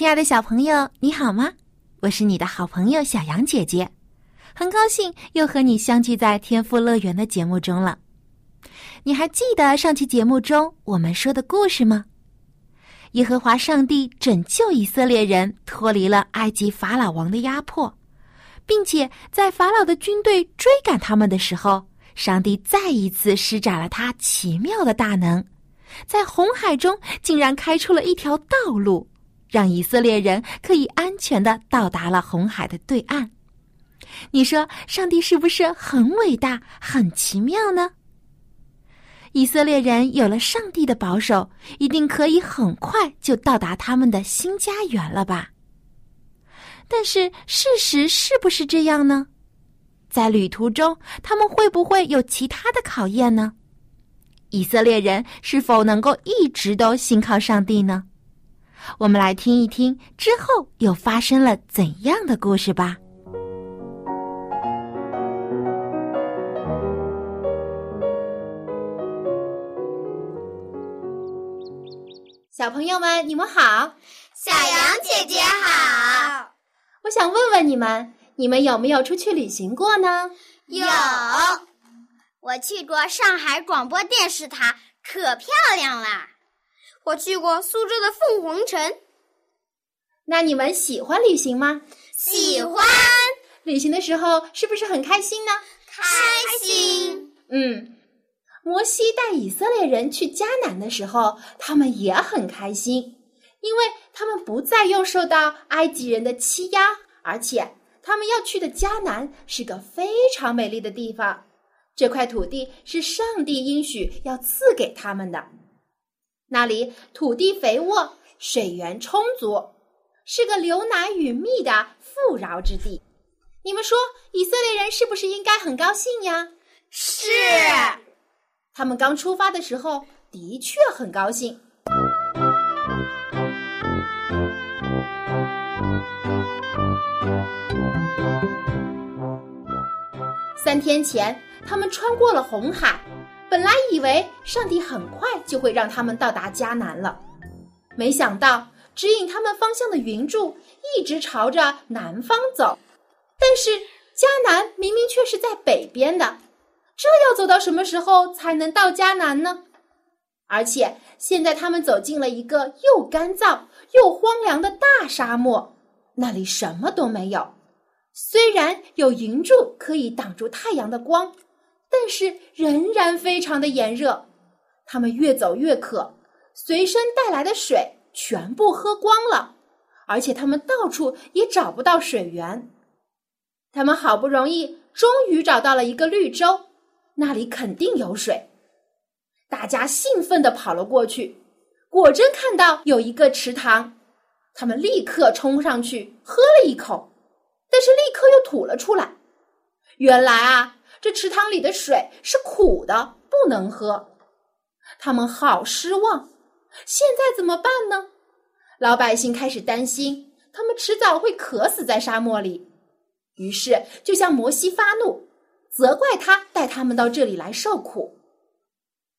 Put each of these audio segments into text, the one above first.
亲爱的小朋友，你好吗？我是你的好朋友小杨姐姐，很高兴又和你相聚在天赋乐园的节目中了。你还记得上期节目中我们说的故事吗？耶和华上帝拯救以色列人脱离了埃及法老王的压迫，并且在法老的军队追赶他们的时候，上帝再一次施展了他奇妙的大能，在红海中竟然开出了一条道路。让以色列人可以安全的到达了红海的对岸。你说，上帝是不是很伟大、很奇妙呢？以色列人有了上帝的保守，一定可以很快就到达他们的新家园了吧？但是，事实是不是这样呢？在旅途中，他们会不会有其他的考验呢？以色列人是否能够一直都信靠上帝呢？我们来听一听之后又发生了怎样的故事吧。小朋友们，你们好！小羊姐姐好！我想问问你们，你们有没有出去旅行过呢？有，我去过上海广播电视塔，可漂亮了。我去过苏州的凤凰城。那你们喜欢旅行吗？喜欢。旅行的时候是不是很开心呢？开心。嗯，摩西带以色列人去迦南的时候，他们也很开心，因为他们不再又受到埃及人的欺压，而且他们要去的迦南是个非常美丽的地方，这块土地是上帝应许要赐给他们的。那里土地肥沃，水源充足，是个流奶与蜜的富饶之地。你们说，以色列人是不是应该很高兴呀？是。他们刚出发的时候的确很高兴。三天前，他们穿过了红海。本来以为上帝很快就会让他们到达迦南了，没想到指引他们方向的云柱一直朝着南方走，但是迦南明明却是在北边的，这要走到什么时候才能到迦南呢？而且现在他们走进了一个又干燥又荒凉的大沙漠，那里什么都没有，虽然有云柱可以挡住太阳的光。但是仍然非常的炎热，他们越走越渴，随身带来的水全部喝光了，而且他们到处也找不到水源。他们好不容易终于找到了一个绿洲，那里肯定有水。大家兴奋地跑了过去，果真看到有一个池塘，他们立刻冲上去喝了一口，但是立刻又吐了出来。原来啊。这池塘里的水是苦的，不能喝。他们好失望，现在怎么办呢？老百姓开始担心，他们迟早会渴死在沙漠里。于是就向摩西发怒，责怪他带他们到这里来受苦。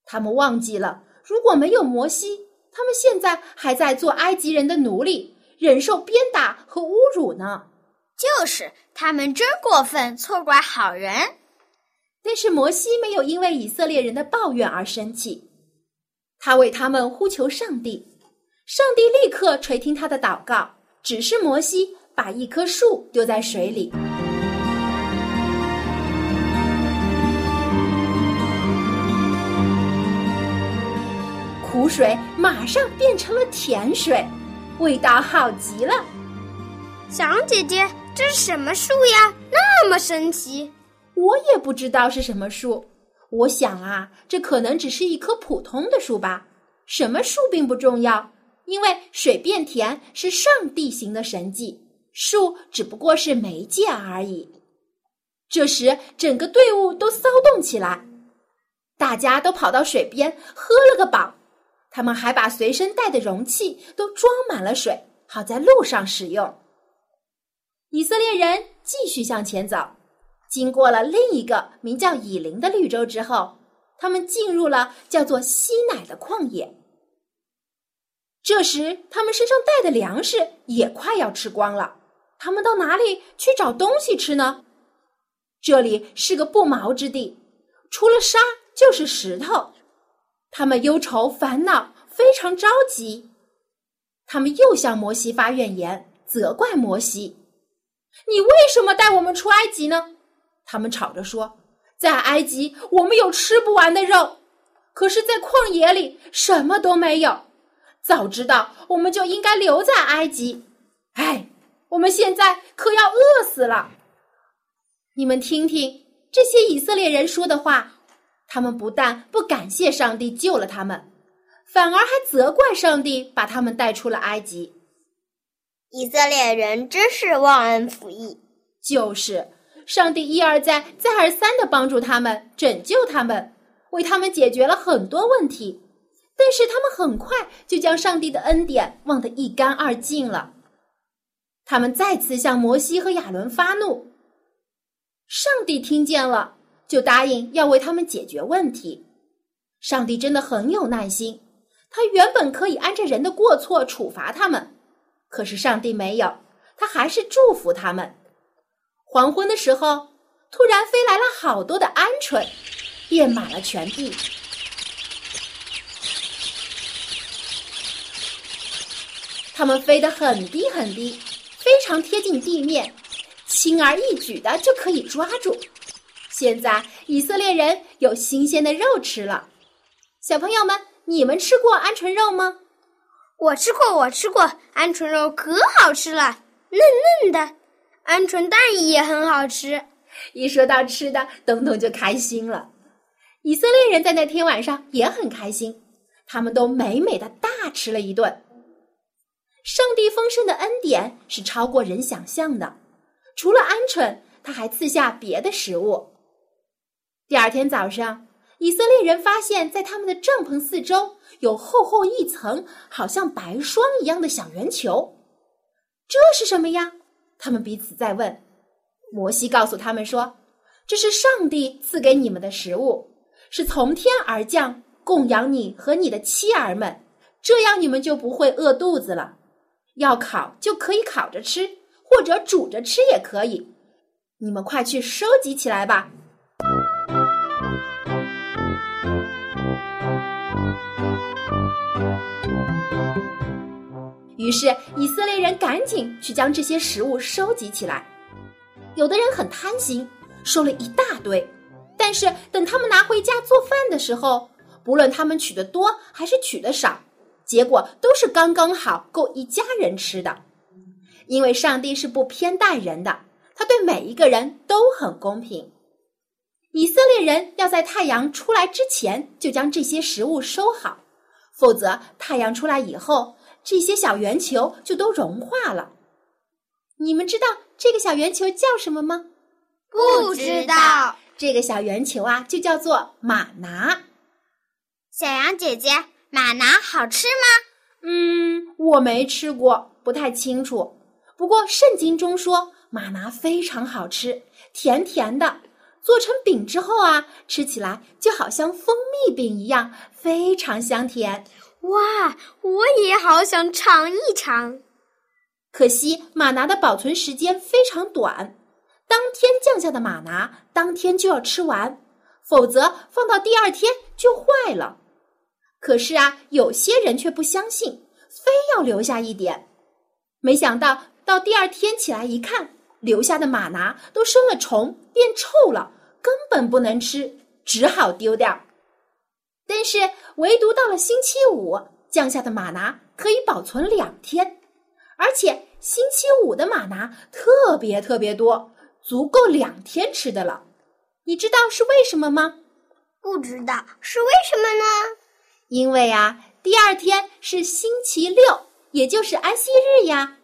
他们忘记了，如果没有摩西，他们现在还在做埃及人的奴隶，忍受鞭打和侮辱呢。就是他们真过分，错怪好人。但是摩西没有因为以色列人的抱怨而生气，他为他们呼求上帝，上帝立刻垂听他的祷告，指示摩西把一棵树丢在水里，苦水马上变成了甜水，味道好极了。小羊姐姐，这是什么树呀？那么神奇！我也不知道是什么树，我想啊，这可能只是一棵普通的树吧。什么树并不重要，因为水变甜是上帝行的神迹，树只不过是媒介而已。这时，整个队伍都骚动起来，大家都跑到水边喝了个饱。他们还把随身带的容器都装满了水，好在路上使用。以色列人继续向前走，经过了另一个名叫以琳的绿洲之后，他们进入了叫做西乃的旷野。这时，他们身上带的粮食也快要吃光了，他们到哪里去找东西吃呢？这里是个不毛之地，除了沙就是石头。他们忧愁烦恼，非常着急。他们又向摩西发怨言，责怪摩西。你为什么带我们出埃及呢？他们吵着说，在埃及我们有吃不完的肉，可是，在旷野里什么都没有。早知道我们就应该留在埃及。哎，我们现在可要饿死了。你们听听这些以色列人说的话，他们不但不感谢上帝救了他们，反而还责怪上帝把他们带出了埃及。以色列人真是忘恩负义，就是上帝一而再、再而三的帮助他们、拯救他们，为他们解决了很多问题。但是他们很快就将上帝的恩典忘得一干二净了。他们再次向摩西和亚伦发怒，上帝听见了，就答应要为他们解决问题。上帝真的很有耐心，他原本可以按着人的过错处罚他们。可是上帝没有，他还是祝福他们。黄昏的时候，突然飞来了好多的鹌鹑，遍满了全地。它们飞得很低很低，非常贴近地面，轻而易举的就可以抓住。现在以色列人有新鲜的肉吃了。小朋友们，你们吃过鹌鹑肉吗？我吃过，我吃过，鹌鹑肉可好吃了，嫩嫩的。鹌鹑蛋也很好吃。一说到吃的，东东就开心了。以色列人在那天晚上也很开心，他们都美美的大吃了一顿。上帝丰盛的恩典是超过人想象的，除了鹌鹑，他还赐下别的食物。第二天早上。以色列人发现，在他们的帐篷四周有厚厚一层，好像白霜一样的小圆球。这是什么呀？他们彼此在问。摩西告诉他们说：“这是上帝赐给你们的食物，是从天而降，供养你和你的妻儿们，这样你们就不会饿肚子了。要烤就可以烤着吃，或者煮着吃也可以。你们快去收集起来吧。”于是以色列人赶紧去将这些食物收集起来。有的人很贪心，收了一大堆，但是等他们拿回家做饭的时候，不论他们取的多还是取的少，结果都是刚刚好够一家人吃的。因为上帝是不偏待人的，他对每一个人都很公平。以色列人要在太阳出来之前就将这些食物收好，否则太阳出来以后。这些小圆球就都融化了。你们知道这个小圆球叫什么吗？不知道。这个小圆球啊，就叫做玛拿。小羊姐姐，玛拿好吃吗？嗯，我没吃过，不太清楚。不过圣经中说，玛拿非常好吃，甜甜的，做成饼之后啊，吃起来就好像蜂蜜饼一样，非常香甜。哇，我也好想尝一尝。可惜马拿的保存时间非常短，当天降下的马拿当天就要吃完，否则放到第二天就坏了。可是啊，有些人却不相信，非要留下一点。没想到到第二天起来一看，留下的马拿都生了虫，变臭了，根本不能吃，只好丢掉。但是，唯独到了星期五降下的玛拿可以保存两天，而且星期五的玛拿特别特别多，足够两天吃的了。你知道是为什么吗？不知道是为什么呢？因为啊，第二天是星期六，也就是安息日呀。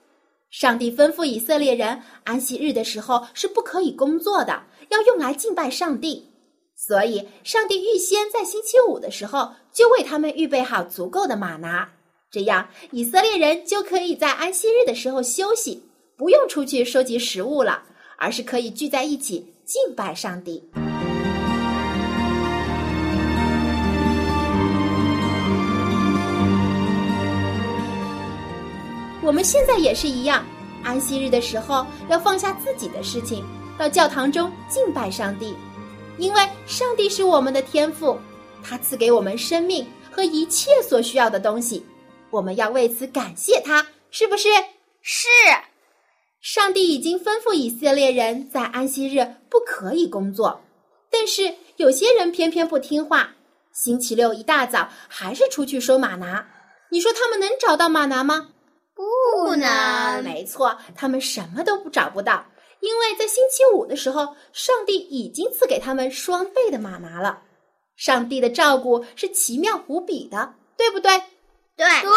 上帝吩咐以色列人，安息日的时候是不可以工作的，要用来敬拜上帝。所以，上帝预先在星期五的时候就为他们预备好足够的玛拿，这样以色列人就可以在安息日的时候休息，不用出去收集食物了，而是可以聚在一起敬拜上帝。我们现在也是一样，安息日的时候要放下自己的事情，到教堂中敬拜上帝，因为上帝是我们的天赋，他赐给我们生命和一切所需要的东西，我们要为此感谢他，是不是？是。上帝已经吩咐以色列人在安息日不可以工作，但是有些人偏偏不听话，星期六一大早还是出去收马拿。你说他们能找到马拿吗？不能，没错，他们什么都不找不到，因为在星期五的时候，上帝已经赐给他们双倍的玛拿了。上帝的照顾是奇妙无比的，对不对？对对。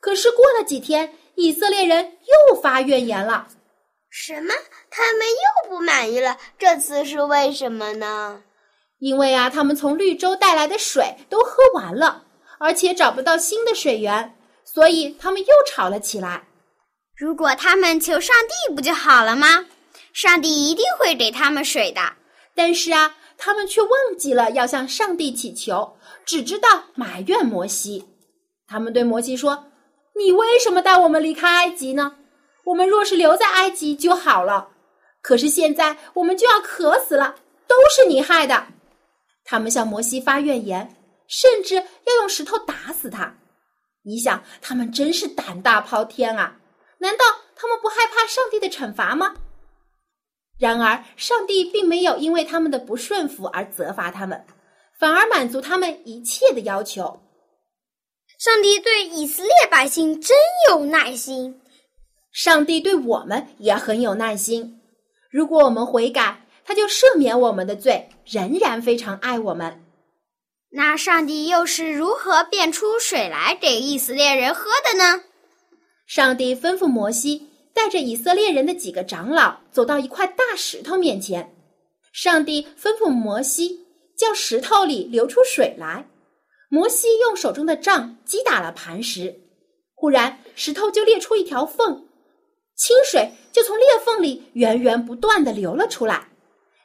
可是过了几天，以色列人又发怨言了。什么？他们又不满意了？这次是为什么呢？因为啊，他们从绿洲带来的水都喝完了，而且找不到新的水源。所以他们又吵了起来。如果他们求上帝不就好了吗？上帝一定会给他们水的。但是啊，他们却忘记了要向上帝祈求，只知道埋怨摩西。他们对摩西说：“你为什么带我们离开埃及呢？我们若是留在埃及就好了。可是现在我们就要渴死了，都是你害的。”他们向摩西发怨言，甚至要用石头打死他。你想，他们真是胆大包天啊！难道他们不害怕上帝的惩罚吗？然而，上帝并没有因为他们的不顺服而责罚他们，反而满足他们一切的要求。上帝对以色列百姓真有耐心，上帝对我们也很有耐心。如果我们悔改，他就赦免我们的罪，仍然非常爱我们。那上帝又是如何变出水来给以色列人喝的呢？上帝吩咐摩西带着以色列人的几个长老走到一块大石头面前。上帝吩咐摩西叫石头里流出水来。摩西用手中的杖击打了磐石，忽然石头就裂出一条缝，清水就从裂缝里源源不断的流了出来。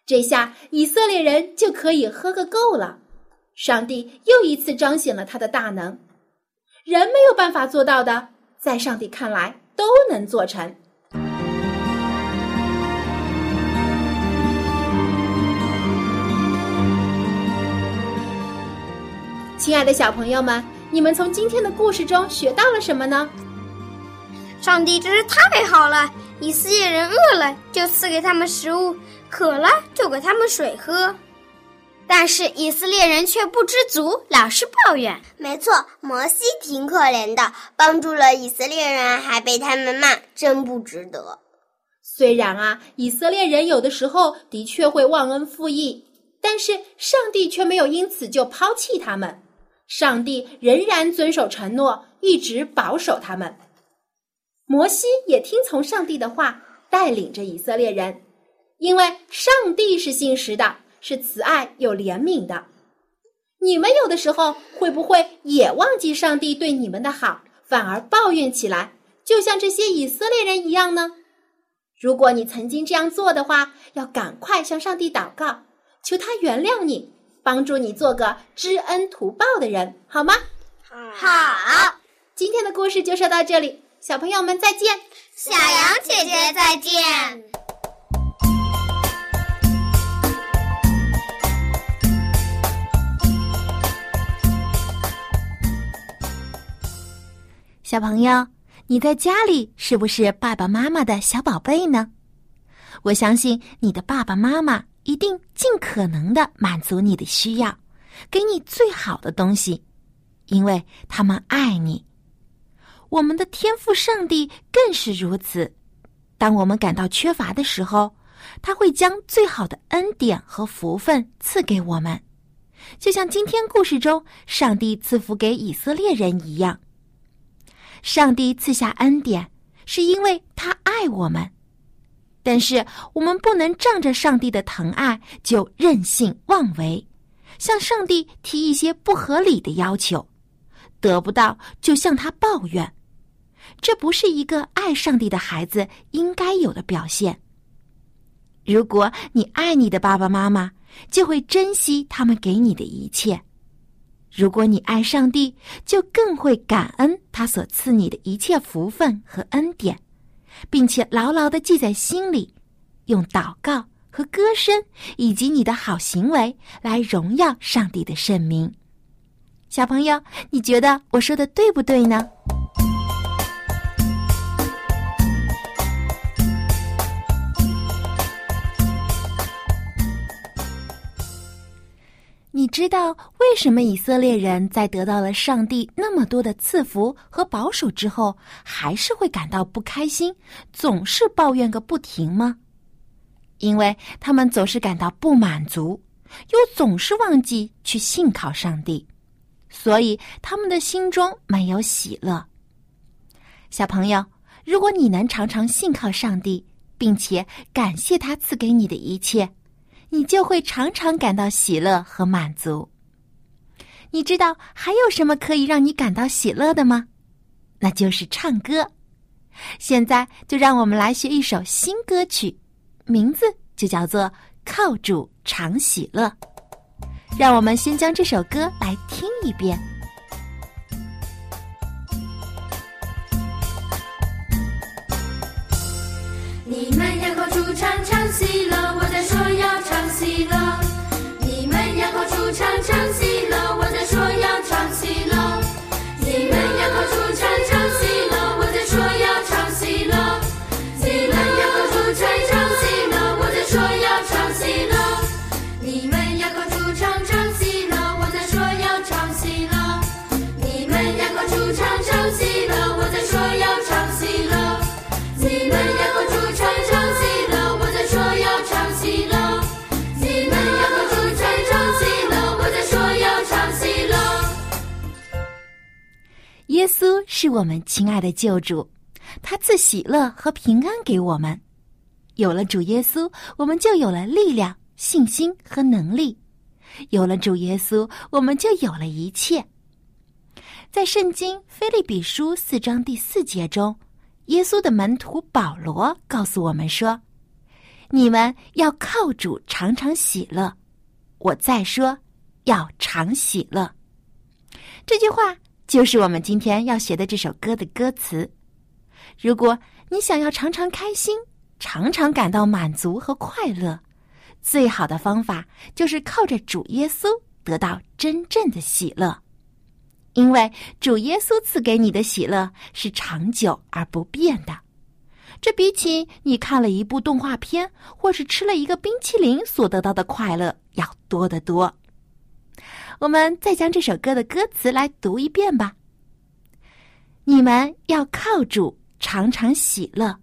这下以色列人就可以喝个够了。上帝又一次彰显了他的大能，人没有办法做到的，在上帝看来都能做成。亲爱的小朋友们，你们从今天的故事中学到了什么呢？上帝真是太好了！以色列人饿了就赐给他们食物，渴了就给他们水喝。但是以色列人却不知足，老是抱怨。没错，摩西挺可怜的，帮助了以色列人，还被他们骂，真不值得。虽然啊，以色列人有的时候的确会忘恩负义，但是上帝却没有因此就抛弃他们。上帝仍然遵守承诺，一直保守他们。摩西也听从上帝的话，带领着以色列人，因为上帝是信实的。是慈爱有怜悯的，你们有的时候会不会也忘记上帝对你们的好，反而抱怨起来，就像这些以色列人一样呢？如果你曾经这样做的话，要赶快向上帝祷告，求他原谅你，帮助你做个知恩图报的人，好吗？好，今天的故事就说到这里，小朋友们再见，小羊姐姐再见。小朋友，你在家里是不是爸爸妈妈的小宝贝呢？我相信你的爸爸妈妈一定尽可能的满足你的需要，给你最好的东西，因为他们爱你。我们的天赋上帝更是如此。当我们感到缺乏的时候，他会将最好的恩典和福分赐给我们，就像今天故事中上帝赐福给以色列人一样。上帝赐下恩典，是因为他爱我们，但是我们不能仗着上帝的疼爱就任性妄为，向上帝提一些不合理的要求，得不到就向他抱怨，这不是一个爱上帝的孩子应该有的表现。如果你爱你的爸爸妈妈，就会珍惜他们给你的一切。如果你爱上帝，就更会感恩他所赐你的一切福分和恩典，并且牢牢的记在心里，用祷告和歌声以及你的好行为来荣耀上帝的圣名。小朋友，你觉得我说的对不对呢？你知道为什么以色列人在得到了上帝那么多的赐福和保守之后，还是会感到不开心，总是抱怨个不停吗？因为他们总是感到不满足，又总是忘记去信靠上帝，所以他们的心中没有喜乐。小朋友，如果你能常常信靠上帝，并且感谢他赐给你的一切。你就会常常感到喜乐和满足。你知道还有什么可以让你感到喜乐的吗？那就是唱歌。现在就让我们来学一首新歌曲，名字就叫做《靠主常喜乐》。让我们先将这首歌来听一遍。你们要靠主常常喜乐，耶稣是我们亲爱的救主，他赐喜乐和平安给我们。有了主耶稣，我们就有了力量、信心和能力。有了主耶稣，我们就有了一切。在圣经菲利比书四章第四节中，耶稣的门徒保罗告诉我们说：“你们要靠主常常喜乐。”我再说，要常喜乐。这句话就是我们今天要学的这首歌的歌词。如果你想要常常开心，常常感到满足和快乐，最好的方法就是靠着主耶稣得到真正的喜乐。因为主耶稣赐给你的喜乐是长久而不变的，这比起你看了一部动画片或是吃了一个冰淇淋所得到的快乐要多得多。我们再将这首歌的歌词来读一遍吧。你们要靠主常常喜乐，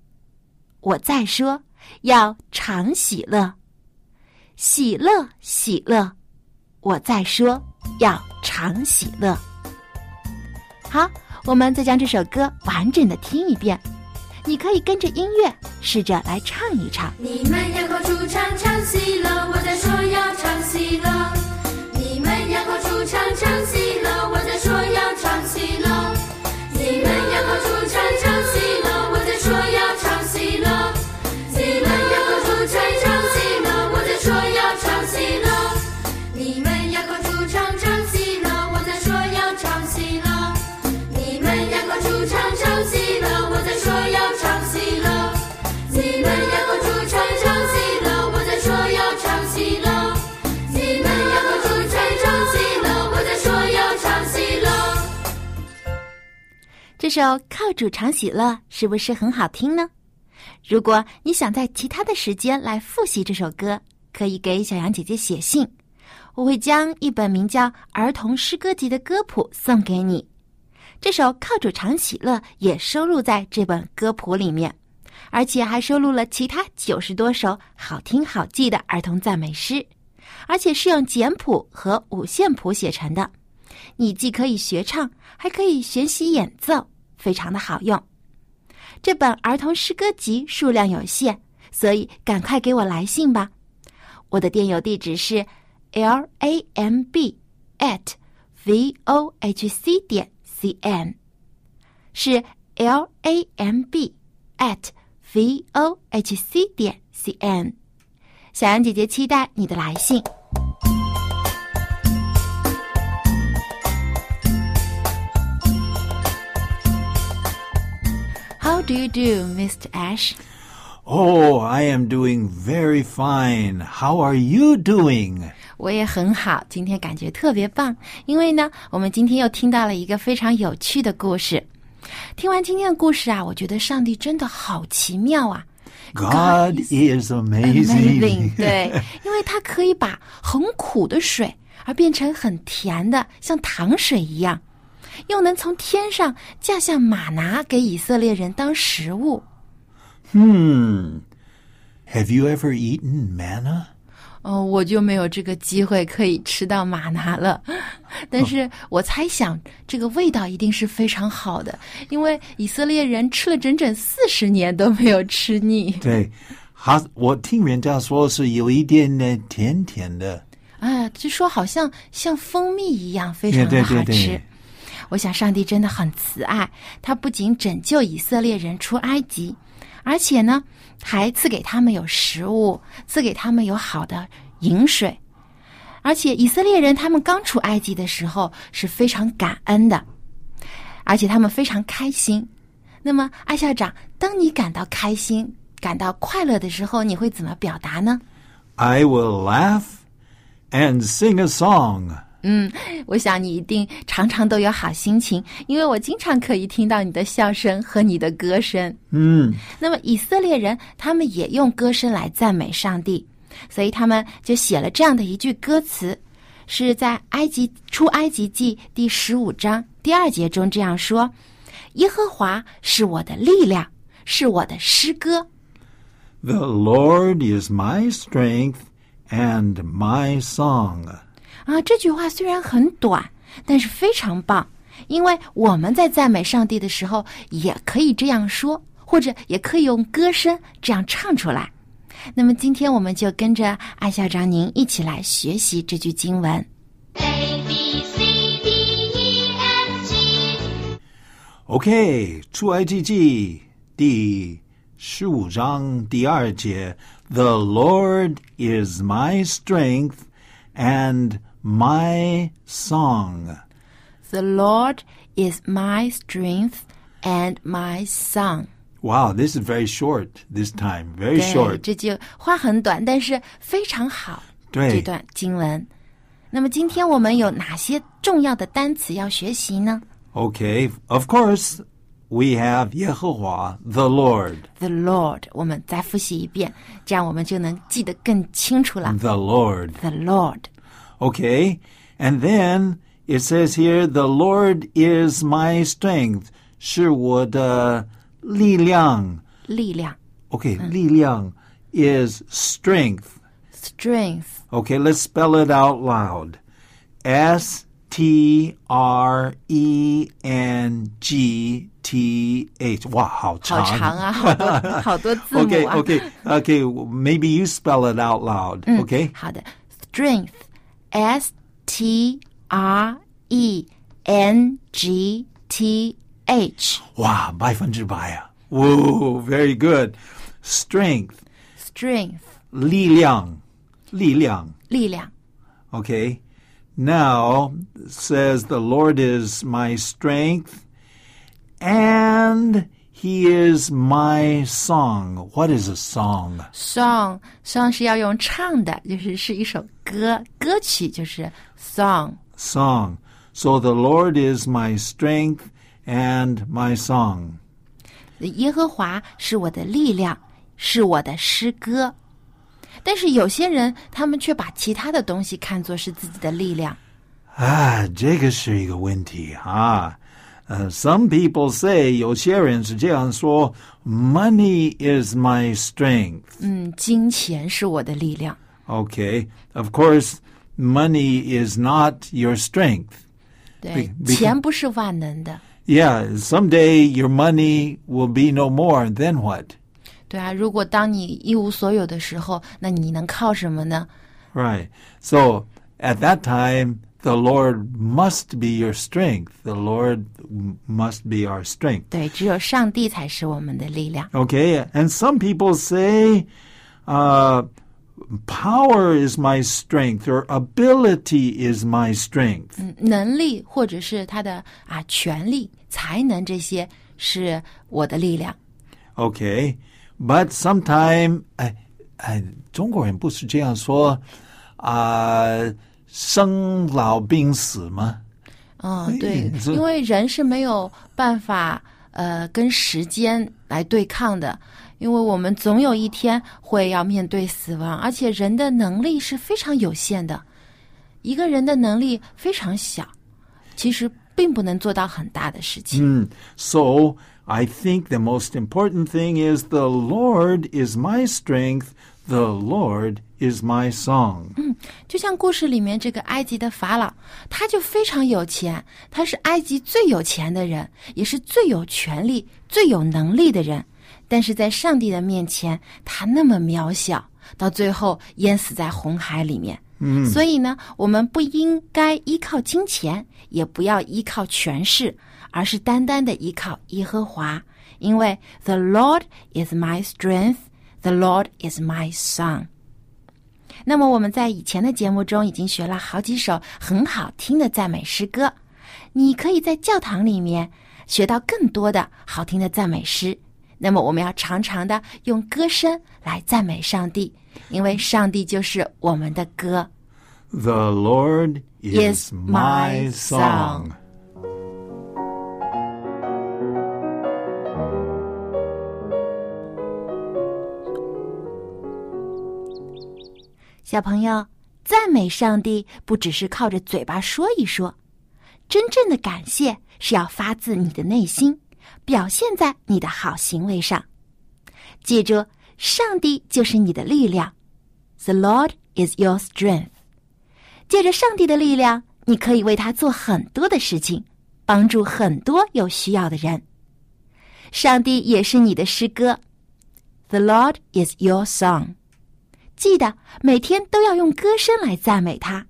我再说要常喜乐，喜乐喜乐，我再说要常喜乐。好，我们再将这首歌完整的听一遍，你可以跟着音乐试着来唱一唱。你们要靠主常常喜乐，我在说要常喜乐。常常喜这首《靠主常喜乐》是不是很好听呢？如果你想在其他的时间来复习这首歌，可以给小羊姐姐写信，我会将一本名叫《儿童诗歌集》的歌谱送给你。这首《靠主常喜乐》也收录在这本歌谱里面，而且还收录了其他九十多首好听好记的儿童赞美诗。而且是用简谱和五线谱写成的。你既可以学唱，还可以学习演奏，非常的好用。这本儿童诗歌集数量有限，所以赶快给我来信吧。我的电邮地址是 l a m b at v o h c 点 c n，是 l a m b at v o h c 点 c n。小羊姐姐期待你的来信。Do you do, Mr. Ash? Oh, I am doing very fine. How are you doing? 我也很好，今天感觉特别棒，因为呢，我们今天又听到了一个非常有趣的故事。听完今天的故事啊，我觉得上帝真的好奇妙啊 God is amazing.！Amazing，对，因为他可以把很苦的水而变成很甜的，像糖水一样，又能从天上降下玛拿给以色列人当食物。Hmm. Have you ever eaten manna? 哦，我就没有这个机会可以吃到玛拿了，但是我猜想这个味道一定是非常好的，因为以色列人吃了整整四十年都没有吃腻。对，好，我听人家说是有一点点甜甜的。啊，就说好像像蜂蜜一样，非常的好吃。对对对我想上帝真的很慈爱，他不仅拯救以色列人出埃及，而且呢，还赐给他们有食物，赐给他们有好的饮水。而且以色列人他们刚出埃及的时候是非常感恩的，而且他们非常开心。那么，艾校长，当你感到开心、感到快乐的时候，你会怎么表达呢？I will laugh and sing a song. 嗯，我想你一定常常都有好心情，因为我经常可以听到你的笑声和你的歌声。嗯，那么以色列人他们也用歌声来赞美上帝，所以他们就写了这样的一句歌词，是在埃及出埃及记第十五章第二节中这样说：“耶和华是我的力量，是我的诗歌。The Lord is my strength and my song. ”啊，这句话虽然很短，但是非常棒，因为我们在赞美上帝的时候也可以这样说，或者也可以用歌声这样唱出来。那么今天我们就跟着艾校长您一起来学习这句经文。A B C D E F G OK，出埃及记第十五章第二节，The Lord is my strength and my song. The Lord is my strength and my song。 Wow, this is very short this time. Very 对， short. 这句话很短，但是非常好。对这段经文。那么今天我们有哪些重要的单词要学习呢 Okay, of course, we have Yehovah, the Lord. ？The Lord，我们再复习一遍，这样我们就能记得更清楚了。 The Lord. The Lord， Okay, and then it says here, the Lord is my strength. 是我的力量。力量 Okay, 力量 is strength. ，strength。 Okay, let's spell it out loud. S T R E N G T H. 哇，好长。好长啊，好多好多字母 Okay, 啊。 okay, okay. Maybe you spell it out loud. Okay. 好的 ，strength，s t r e n g t h，哇，百分之百啊。Whoa, very good. Strength, strength，力量，力量。力量。 Okay. Now it says the Lord is my strength and he is my song. What is a song? song song 是要用唱的，就是是一首歌，歌曲就是 song。 Song. So the Lord is my strength and my song. 耶和华是我的力量，是我的诗歌。但是有些人，他们却把其他的东西看作是自己的力量。啊，这个是一个问题啊。 呃、s o m e people say 有些人是这样说，money is my strength. 嗯，金钱是我的力量。 Okay. Of course, money is not your strength. 对 Be-，钱不是万能的。 Yeah, someday your money will be no more. Then what? 对啊，如果当你一无所有的时候，那你能靠什么呢？ Right. So at that time, the Lord must be your strength. The Lord m- must be our strength. 对，只有上帝才是我们的力量。 Okay. And some people say, uh, power is my strength or ability is my strength. 嗯，能力或者是他的啊权力、才能这些是我的力量。 Okay. But sometime, 哎哎，中国人不是这样说啊、 生老病死吗？嗯，对，这因为人是没有办法呃跟时间来对抗的，因为我们总有一天会要面对死亡，而且人的能力是非常有限的，一个人的能力非常小，其实并不能做到很大的事情。Hmm. So I think the most important thing is the Lord is my strength. The Lord is my song. 嗯就像故事里面这个埃及的法老，他就非常有钱，他是埃及最有钱的人，也是最有权力、最有能力的人。但是在上帝的面前，他那么渺小，到最后淹死在红海里面。嗯，所以呢，我们不应该依靠金钱，也不要依靠权势，而是单单的依靠耶和华，因为 The Lord is my strength, the Lord is my song。那么我们在以前的节目中已经学了好几首很好听的赞美诗歌，你可以在教堂里面学到更多的好听的赞美诗。那么我们要常常的用歌声来赞美上帝，因为上帝就是我们的歌。The Lord is my song. 小朋友，赞美上帝不只是靠着嘴巴说一说，真正的感谢是要发自你的内心，表现在你的好行为上。记住，上帝就是你的力量，The Lord is your strength。借着上帝的力量，你可以为他做很多的事情，帮助很多有需要的人。上帝也是你的诗歌，The Lord is your song。记得每天都要用歌声来赞美他。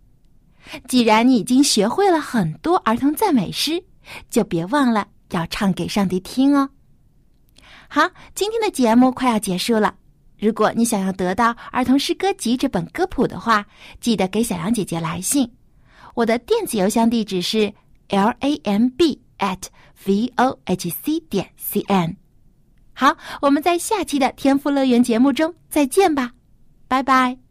既然你已经学会了很多儿童赞美诗，就别忘了要唱给上帝听哦。好，今天的节目快要结束了。如果你想要得到《儿童诗歌集》这本歌谱的话，记得给小杨姐姐来信。我的电子邮箱地址是 l a m b at v o h c 点 c n。好，我们在下期的天赋乐园节目中再见吧，拜拜。